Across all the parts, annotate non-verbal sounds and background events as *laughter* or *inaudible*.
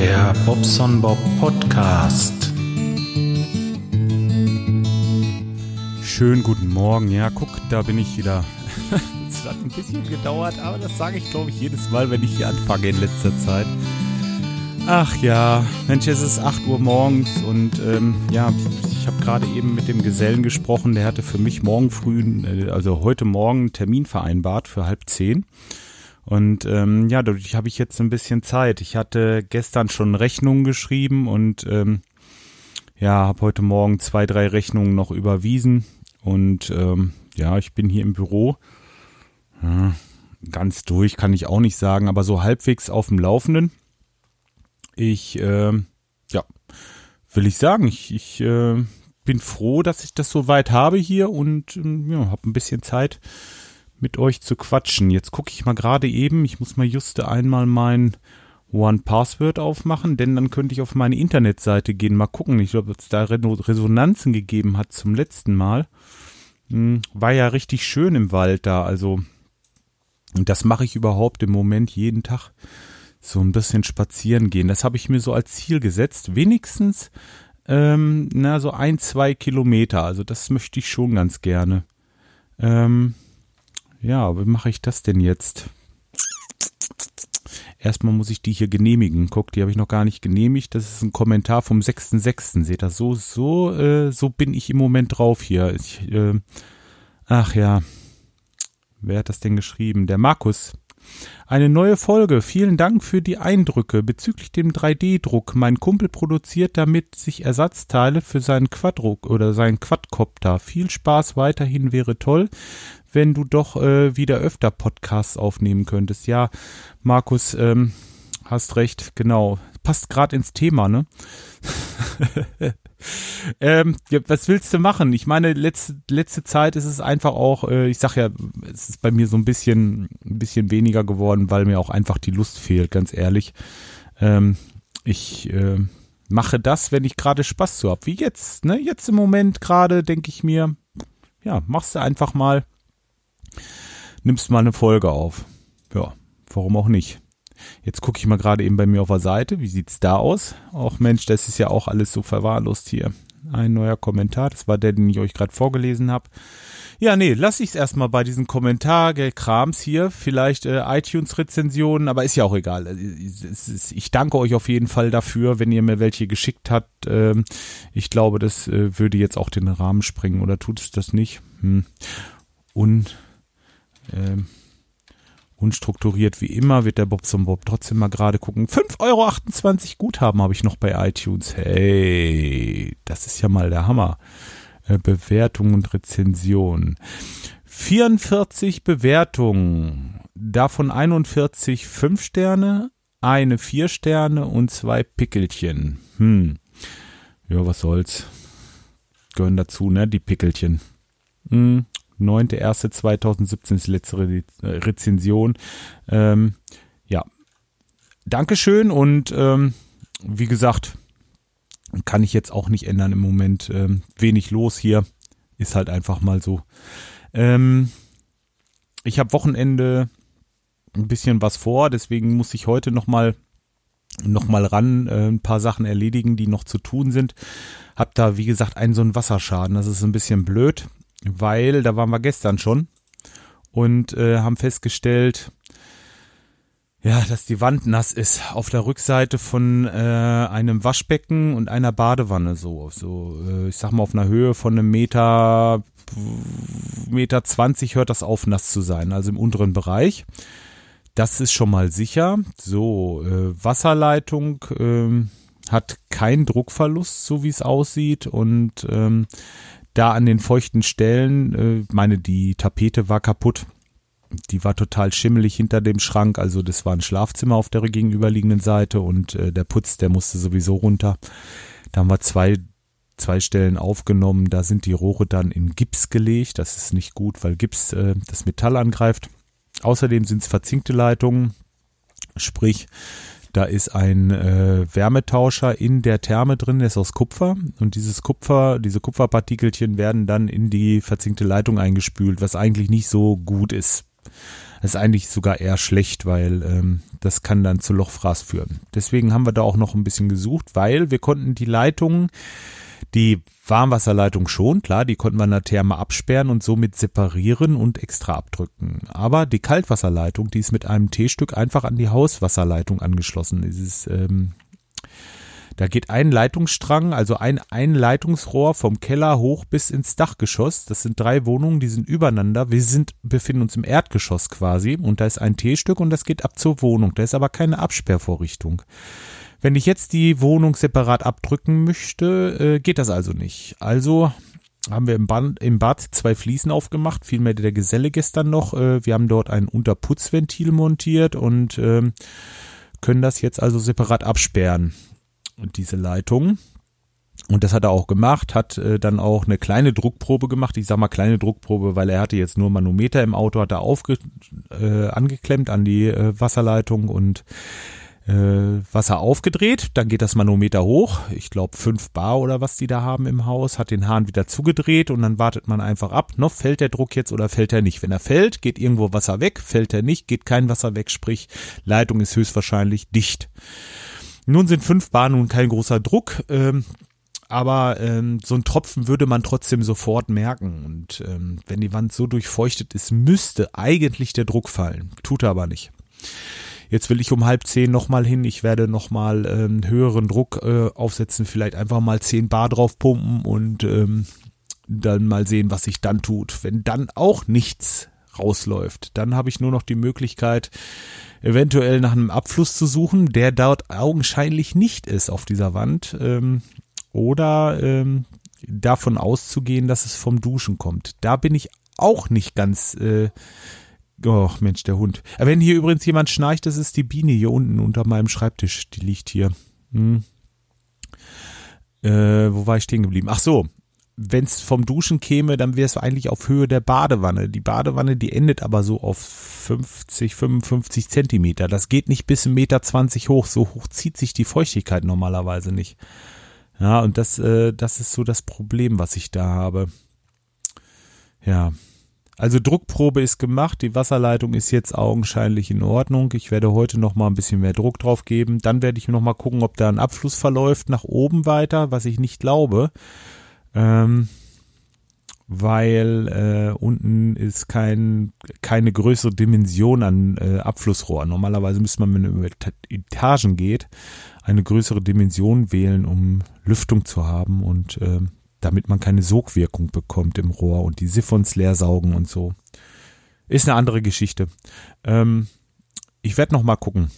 Der Bobson Bob Podcast. Schönen guten Morgen. Ja, guck, da bin ich wieder. *laughs* Es hat ein bisschen gedauert, aber das sage ich, glaube ich, jedes Mal, wenn ich hier anfange in letzter Zeit. Ach ja, Mensch, es ist 8 Uhr morgens und ähm, ja, ich habe gerade eben mit dem Gesellen gesprochen, der hatte für mich morgen früh, äh, also heute Morgen einen Termin vereinbart für halb zehn. Und ähm, ja, dadurch habe ich jetzt ein bisschen Zeit. Ich hatte gestern schon Rechnungen geschrieben und ähm, ja, habe heute Morgen zwei, drei Rechnungen noch überwiesen. Und ähm, ja, ich bin hier im Büro. Ja, ganz durch kann ich auch nicht sagen, aber so halbwegs auf dem Laufenden. Ich, äh, ja, will ich sagen, ich, ich äh, bin froh, dass ich das so weit habe hier und äh, ja, habe ein bisschen Zeit mit euch zu quatschen. Jetzt gucke ich mal gerade eben, ich muss mal just einmal mein One Password aufmachen, denn dann könnte ich auf meine Internetseite gehen, mal gucken. Ich glaube, ob es da Resonanzen gegeben hat zum letzten Mal. Hm, war ja richtig schön im Wald da, also das mache ich überhaupt im Moment jeden Tag. So ein bisschen spazieren gehen. Das habe ich mir so als Ziel gesetzt. Wenigstens, ähm, na, so ein, zwei Kilometer. Also das möchte ich schon ganz gerne. Ähm, ja, wie mache ich das denn jetzt? Erstmal muss ich die hier genehmigen. Guck, die habe ich noch gar nicht genehmigt. Das ist ein Kommentar vom 6.6. Seht ihr, so, so, äh, so bin ich im Moment drauf hier. Ich, äh, ach ja. Wer hat das denn geschrieben? Der Markus. Eine neue Folge. Vielen Dank für die Eindrücke bezüglich dem 3D-Druck. Mein Kumpel produziert damit sich Ersatzteile für seinen Quadruck oder seinen Quadcopter. Viel Spaß weiterhin wäre toll wenn du doch äh, wieder öfter Podcasts aufnehmen könntest. Ja, Markus, ähm, hast recht, genau. Passt gerade ins Thema, ne? *laughs* ähm, was willst du machen? Ich meine, letzte, letzte Zeit ist es einfach auch, äh, ich sag ja, es ist bei mir so ein bisschen, ein bisschen weniger geworden, weil mir auch einfach die Lust fehlt, ganz ehrlich. Ähm, ich äh, mache das, wenn ich gerade Spaß zu habe, wie jetzt, ne? Jetzt im Moment gerade denke ich mir, ja, machst du einfach mal nimmst mal eine Folge auf. Ja, warum auch nicht? Jetzt gucke ich mal gerade eben bei mir auf der Seite. Wie sieht's da aus? Auch Mensch, das ist ja auch alles so verwahrlost hier. Ein neuer Kommentar. Das war der, den ich euch gerade vorgelesen habe. Ja, nee, lass ich's erstmal bei diesem Kommentar, Krams hier. Vielleicht äh, iTunes-Rezensionen, aber ist ja auch egal. Ist, ich danke euch auf jeden Fall dafür, wenn ihr mir welche geschickt habt. Ähm, ich glaube, das äh, würde jetzt auch den Rahmen sprengen. Oder tut es das nicht? Hm. Und ähm, unstrukturiert wie immer wird der Bob zum Bob trotzdem mal gerade gucken. 5,28 Euro Guthaben habe ich noch bei iTunes. Hey, das ist ja mal der Hammer. Äh, Bewertung und Rezension. 44 Bewertungen, davon 41 5 Sterne, eine 4 Sterne und zwei Pickelchen. Hm. Ja, was soll's. Gehören dazu, ne, die Pickelchen. Hm. 9.1.2017 ist die letzte Re äh, Rezension. Ähm, ja, Dankeschön und ähm, wie gesagt, kann ich jetzt auch nicht ändern im Moment. Ähm, wenig los hier, ist halt einfach mal so. Ähm, ich habe Wochenende ein bisschen was vor, deswegen muss ich heute noch mal noch mal ran, äh, ein paar Sachen erledigen, die noch zu tun sind. Hab da wie gesagt einen so einen Wasserschaden, das ist ein bisschen blöd weil da waren wir gestern schon und äh, haben festgestellt, ja, dass die Wand nass ist auf der Rückseite von äh, einem Waschbecken und einer Badewanne so, so äh, ich sag mal auf einer Höhe von einem Meter Meter zwanzig hört das auf nass zu sein, also im unteren Bereich. Das ist schon mal sicher. So äh, Wasserleitung äh, hat keinen Druckverlust, so wie es aussieht und ähm, da an den feuchten Stellen, äh, meine, die Tapete war kaputt. Die war total schimmelig hinter dem Schrank, also das war ein Schlafzimmer auf der gegenüberliegenden Seite und äh, der Putz, der musste sowieso runter. Da haben wir zwei, zwei Stellen aufgenommen, da sind die Rohre dann in Gips gelegt. Das ist nicht gut, weil Gips äh, das Metall angreift. Außerdem sind es verzinkte Leitungen, sprich da ist ein äh, Wärmetauscher in der Therme drin, der ist aus Kupfer und dieses Kupfer, diese Kupferpartikelchen werden dann in die verzinkte Leitung eingespült, was eigentlich nicht so gut ist. Das ist eigentlich sogar eher schlecht, weil ähm, das kann dann zu Lochfraß führen. Deswegen haben wir da auch noch ein bisschen gesucht, weil wir konnten die Leitungen, die Warmwasserleitung schon, klar, die konnten wir der Therme absperren und somit separieren und extra abdrücken. Aber die Kaltwasserleitung, die ist mit einem T-Stück einfach an die Hauswasserleitung angeschlossen. Dieses ähm, da geht ein Leitungsstrang, also ein, ein Leitungsrohr vom Keller hoch bis ins Dachgeschoss. Das sind drei Wohnungen, die sind übereinander. Wir sind, befinden uns im Erdgeschoss quasi und da ist ein T-Stück und das geht ab zur Wohnung. Da ist aber keine Absperrvorrichtung. Wenn ich jetzt die Wohnung separat abdrücken möchte, äh, geht das also nicht. Also haben wir im, Bad, im Bad zwei Fliesen aufgemacht, vielmehr der Geselle gestern noch. Äh, wir haben dort ein Unterputzventil montiert und äh, können das jetzt also separat absperren diese Leitung. Und das hat er auch gemacht, hat äh, dann auch eine kleine Druckprobe gemacht. Ich sag mal kleine Druckprobe, weil er hatte jetzt nur Manometer im Auto, hat er aufge äh, angeklemmt an die äh, Wasserleitung und Wasser aufgedreht. Dann geht das Manometer hoch. Ich glaube fünf Bar oder was die da haben im Haus. Hat den Hahn wieder zugedreht und dann wartet man einfach ab. Noch fällt der Druck jetzt oder fällt er nicht? Wenn er fällt, geht irgendwo Wasser weg. Fällt er nicht, geht kein Wasser weg. Sprich, Leitung ist höchstwahrscheinlich dicht. Nun sind fünf Bar nun kein großer Druck, ähm, aber ähm, so ein Tropfen würde man trotzdem sofort merken. Und ähm, wenn die Wand so durchfeuchtet ist, müsste eigentlich der Druck fallen. Tut er aber nicht. Jetzt will ich um halb zehn nochmal hin. Ich werde nochmal ähm, höheren Druck äh, aufsetzen, vielleicht einfach mal zehn Bar drauf pumpen und ähm, dann mal sehen, was sich dann tut. Wenn dann auch nichts rausläuft, dann habe ich nur noch die Möglichkeit, eventuell nach einem Abfluss zu suchen, der dort augenscheinlich nicht ist auf dieser Wand. Ähm, oder ähm, davon auszugehen, dass es vom Duschen kommt. Da bin ich auch nicht ganz. Äh, oh Mensch, der Hund. Wenn hier übrigens jemand schnarcht, das ist die Biene hier unten unter meinem Schreibtisch. Die liegt hier. Hm. Äh, wo war ich stehen geblieben? Ach so, wenn es vom Duschen käme, dann wäre es eigentlich auf Höhe der Badewanne. Die Badewanne, die endet aber so auf 50, 55 Zentimeter. Das geht nicht bis 1,20 Meter hoch. So hoch zieht sich die Feuchtigkeit normalerweise nicht. Ja, und das, äh, das ist so das Problem, was ich da habe. Ja. Also Druckprobe ist gemacht, die Wasserleitung ist jetzt augenscheinlich in Ordnung. Ich werde heute noch mal ein bisschen mehr Druck drauf geben. Dann werde ich noch mal gucken, ob da ein Abfluss verläuft nach oben weiter, was ich nicht glaube ähm, weil äh, unten ist kein, keine größere Dimension an äh, Abflussrohr. Normalerweise müsste man, wenn man über Etagen geht, eine größere Dimension wählen, um Lüftung zu haben und äh, damit man keine Sogwirkung bekommt im Rohr und die Siphons leer saugen und so. Ist eine andere Geschichte. Ähm, ich werde noch mal gucken.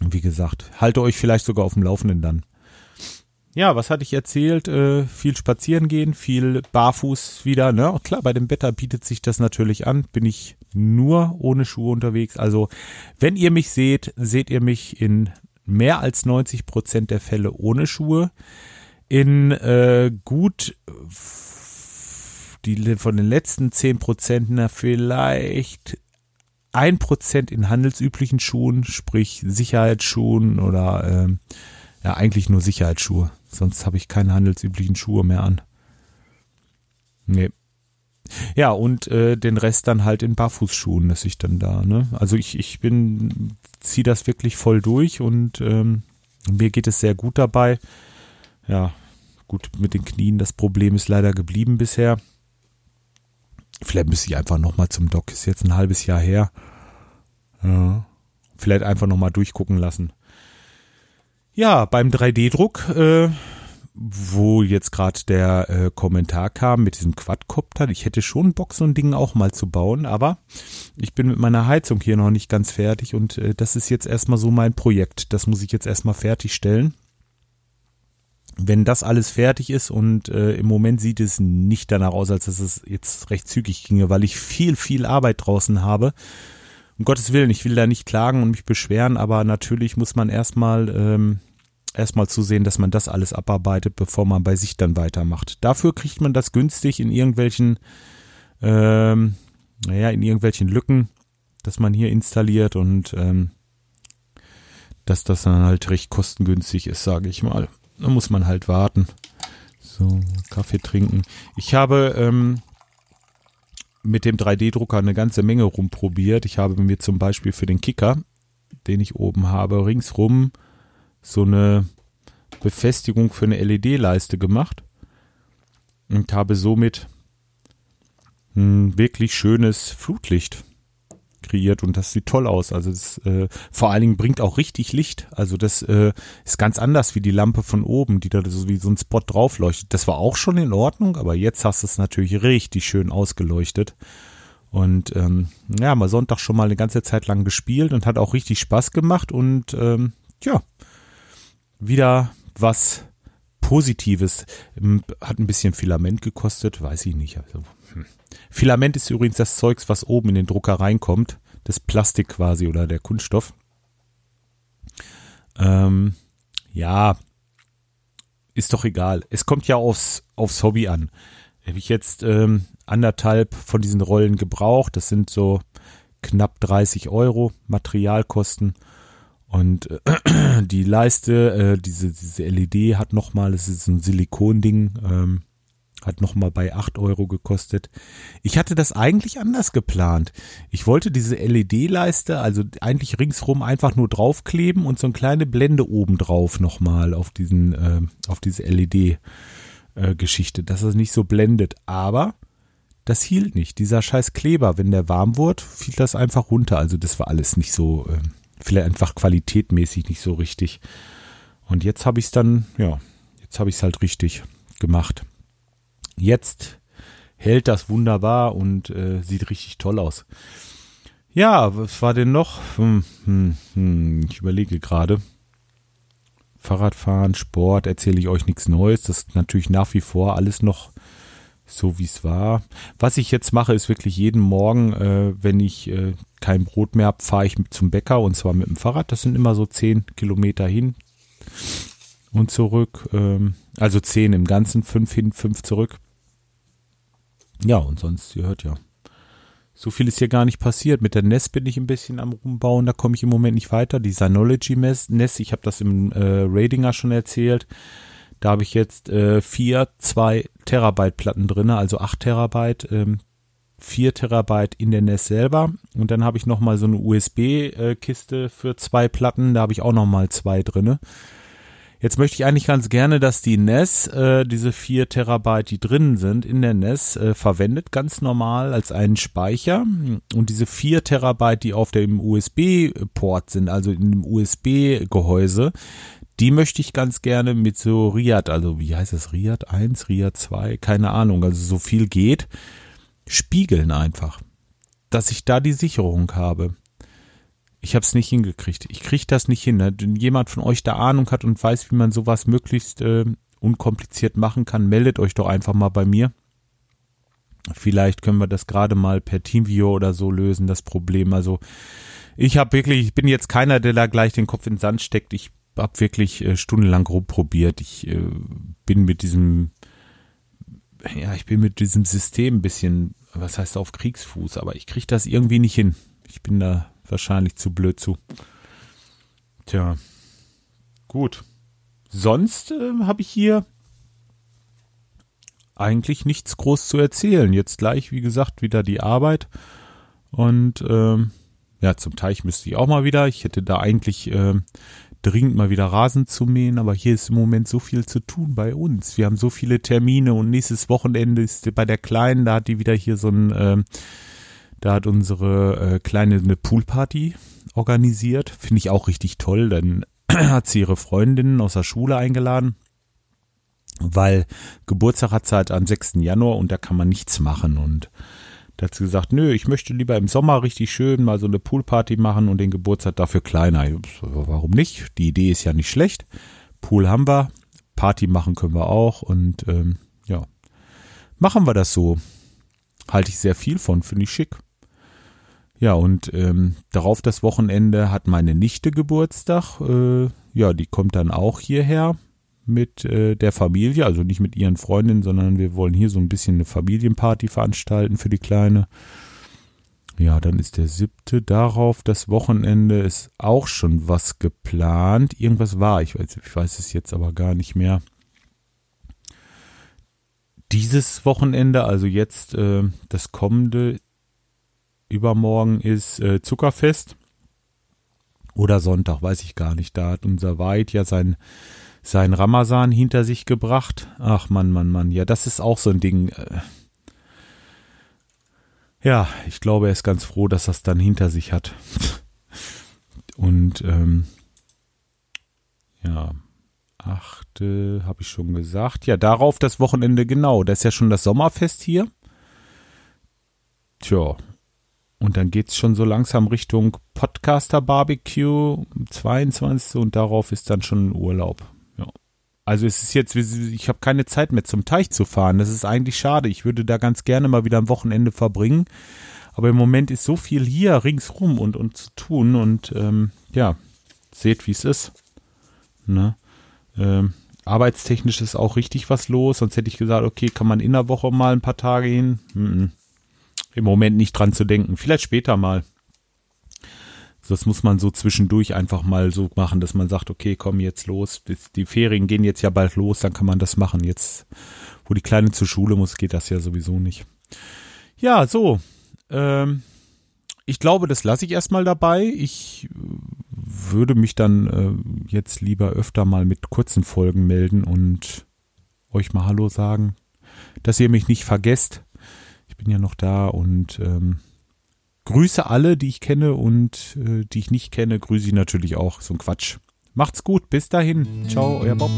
Wie gesagt, halte euch vielleicht sogar auf dem Laufenden dann ja, was hatte ich erzählt? Äh, viel spazieren gehen, viel barfuß wieder. Ne? Klar, bei dem Wetter bietet sich das natürlich an. Bin ich nur ohne Schuhe unterwegs. Also, wenn ihr mich seht, seht ihr mich in mehr als 90 Prozent der Fälle ohne Schuhe. In äh, gut die von den letzten 10 Prozent, na vielleicht ein Prozent in handelsüblichen Schuhen, sprich Sicherheitsschuhen oder äh, ja eigentlich nur Sicherheitsschuhe. Sonst habe ich keine handelsüblichen Schuhe mehr an. Nee. Ja, und äh, den Rest dann halt in Barfußschuhen, dass ich dann da, ne? Also ich, ich bin, ziehe das wirklich voll durch und ähm, mir geht es sehr gut dabei. Ja, gut, mit den Knien, das Problem ist leider geblieben bisher. Vielleicht müsste ich einfach nochmal zum Doc, ist jetzt ein halbes Jahr her. Ja, vielleicht einfach nochmal durchgucken lassen. Ja, beim 3D-Druck, äh, wo jetzt gerade der äh, Kommentar kam mit diesem Quadcopter, ich hätte schon Bock, so ein Ding auch mal zu bauen, aber ich bin mit meiner Heizung hier noch nicht ganz fertig und äh, das ist jetzt erstmal so mein Projekt. Das muss ich jetzt erstmal fertigstellen. Wenn das alles fertig ist und äh, im Moment sieht es nicht danach aus, als dass es jetzt recht zügig ginge, weil ich viel, viel Arbeit draußen habe um Gottes Willen, ich will da nicht klagen und mich beschweren, aber natürlich muss man erstmal ähm, erstmal zusehen, dass man das alles abarbeitet, bevor man bei sich dann weitermacht. Dafür kriegt man das günstig in irgendwelchen, ähm, naja, in irgendwelchen Lücken, dass man hier installiert und ähm, dass das dann halt recht kostengünstig ist, sage ich mal. Da muss man halt warten. So, Kaffee trinken. Ich habe ähm, mit dem 3D-Drucker eine ganze Menge rumprobiert. Ich habe mir zum Beispiel für den Kicker, den ich oben habe, ringsrum so eine Befestigung für eine LED-Leiste gemacht und habe somit ein wirklich schönes Flutlicht kreiert und das sieht toll aus. Also das, äh, vor allen Dingen bringt auch richtig Licht. Also das äh, ist ganz anders wie die Lampe von oben, die da so wie so ein Spot drauf leuchtet. Das war auch schon in Ordnung, aber jetzt hast du es natürlich richtig schön ausgeleuchtet. Und ähm, ja, mal Sonntag schon mal eine ganze Zeit lang gespielt und hat auch richtig Spaß gemacht und ähm, ja, wieder was Positives. Hat ein bisschen Filament gekostet, weiß ich nicht. Also, hm. Filament ist übrigens das Zeugs, was oben in den Drucker reinkommt. Das Plastik quasi oder der Kunststoff. Ähm, ja, ist doch egal. Es kommt ja aufs, aufs Hobby an. Habe ich jetzt ähm, anderthalb von diesen Rollen gebraucht. Das sind so knapp 30 Euro Materialkosten. Und äh, *clears throat* die Leiste, äh, diese, diese LED hat nochmal, das ist ein Silikonding, ähm, hat nochmal bei 8 Euro gekostet. Ich hatte das eigentlich anders geplant. Ich wollte diese LED-Leiste, also eigentlich ringsrum einfach nur draufkleben und so eine kleine Blende oben drauf nochmal auf diesen, äh, auf diese LED-Geschichte, äh, dass es nicht so blendet. Aber das hielt nicht. Dieser scheiß Kleber, wenn der warm wurde, fiel das einfach runter. Also das war alles nicht so, äh, vielleicht einfach qualitätmäßig nicht so richtig. Und jetzt habe ich es dann, ja, jetzt habe ich es halt richtig gemacht. Jetzt hält das wunderbar und äh, sieht richtig toll aus. Ja, was war denn noch? Hm, hm, hm, ich überlege gerade. Fahrradfahren, Sport, erzähle ich euch nichts Neues. Das ist natürlich nach wie vor alles noch so wie es war. Was ich jetzt mache, ist wirklich jeden Morgen, äh, wenn ich äh, kein Brot mehr habe, fahre ich zum Bäcker und zwar mit dem Fahrrad. Das sind immer so zehn Kilometer hin und zurück. Ähm, also zehn im Ganzen, fünf hin, fünf zurück. Ja, und sonst, ihr hört ja. So viel ist hier gar nicht passiert. Mit der NES bin ich ein bisschen am Rumbauen, da komme ich im Moment nicht weiter. Die Synology NES, ich habe das im äh, Radinger schon erzählt. Da habe ich jetzt äh, vier, zwei Terabyte Platten drin, also acht Terabyte, ähm, vier Terabyte in der NES selber. Und dann habe ich nochmal so eine USB-Kiste äh, für zwei Platten, da habe ich auch nochmal zwei drinne. Jetzt möchte ich eigentlich ganz gerne, dass die NES, äh, diese vier Terabyte, die drinnen sind in der NES, äh, verwendet, ganz normal als einen Speicher. Und diese vier Terabyte, die auf dem USB-Port sind, also in dem USB-Gehäuse, die möchte ich ganz gerne mit so Riad, also wie heißt das, Riad 1, Riad 2, keine Ahnung, also so viel geht, spiegeln einfach, dass ich da die Sicherung habe. Ich habe es nicht hingekriegt. Ich kriege das nicht hin. Wenn jemand von euch da Ahnung hat und weiß, wie man sowas möglichst äh, unkompliziert machen kann, meldet euch doch einfach mal bei mir. Vielleicht können wir das gerade mal per Teamviewer oder so lösen, das Problem. Also ich habe wirklich, ich bin jetzt keiner, der da gleich den Kopf in den Sand steckt. Ich habe wirklich äh, stundenlang rumprobiert. Ich äh, bin mit diesem, ja, ich bin mit diesem System ein bisschen, was heißt auf Kriegsfuß, aber ich kriege das irgendwie nicht hin. Ich bin da wahrscheinlich zu blöd zu. Tja, gut. Sonst äh, habe ich hier eigentlich nichts groß zu erzählen. Jetzt gleich, wie gesagt, wieder die Arbeit. Und ähm, ja, zum Teich müsste ich auch mal wieder. Ich hätte da eigentlich äh, dringend mal wieder Rasen zu mähen, aber hier ist im Moment so viel zu tun bei uns. Wir haben so viele Termine und nächstes Wochenende ist bei der Kleinen, da hat die wieder hier so ein, äh, da hat unsere äh, Kleine eine Poolparty organisiert. Finde ich auch richtig toll, dann *clears throat* hat sie ihre Freundinnen aus der Schule eingeladen, weil Geburtstag hat sie halt am 6. Januar und da kann man nichts machen und da hat sie gesagt, nö, ich möchte lieber im Sommer richtig schön mal so eine Poolparty machen und den Geburtstag dafür kleiner. Warum nicht? Die Idee ist ja nicht schlecht. Pool haben wir, Party machen können wir auch und ähm, ja, machen wir das so. Halte ich sehr viel von, finde ich schick. Ja, und ähm, darauf das Wochenende hat meine Nichte Geburtstag. Äh, ja, die kommt dann auch hierher mit äh, der Familie, also nicht mit ihren Freundinnen, sondern wir wollen hier so ein bisschen eine Familienparty veranstalten für die Kleine. Ja, dann ist der siebte. Darauf das Wochenende ist auch schon was geplant. Irgendwas war, ich weiß, ich weiß es jetzt aber gar nicht mehr. dieses Wochenende, also jetzt äh, das kommende übermorgen ist äh, Zuckerfest oder Sonntag, weiß ich gar nicht. Da hat unser Weid ja sein sein Ramazan hinter sich gebracht. Ach Mann, Mann, Mann. Ja, das ist auch so ein Ding. Äh, ja, ich glaube, er ist ganz froh, dass er es dann hinter sich hat. *laughs* Und ähm, ja, achte, habe ich schon gesagt. Ja, darauf das Wochenende genau. Das ist ja schon das Sommerfest hier. Tja, und dann geht's schon so langsam Richtung Podcaster Barbecue 22. und darauf ist dann schon Urlaub. Also es ist jetzt, ich habe keine Zeit mehr zum Teich zu fahren. Das ist eigentlich schade. Ich würde da ganz gerne mal wieder ein Wochenende verbringen. Aber im Moment ist so viel hier ringsrum und, und zu tun und ähm, ja, seht, wie es ist. Ne? Ähm, arbeitstechnisch ist auch richtig was los. Sonst hätte ich gesagt, okay, kann man in der Woche mal ein paar Tage hin. Mm -mm im Moment nicht dran zu denken. Vielleicht später mal. Das muss man so zwischendurch einfach mal so machen, dass man sagt, okay, komm jetzt los. Die Ferien gehen jetzt ja bald los, dann kann man das machen. Jetzt, wo die Kleine zur Schule muss, geht das ja sowieso nicht. Ja, so. Ähm, ich glaube, das lasse ich erstmal dabei. Ich würde mich dann äh, jetzt lieber öfter mal mit kurzen Folgen melden und euch mal Hallo sagen, dass ihr mich nicht vergesst bin ja noch da und ähm, grüße alle, die ich kenne und äh, die ich nicht kenne, grüße ich natürlich auch. So ein Quatsch. Macht's gut, bis dahin. Ciao, euer Bob.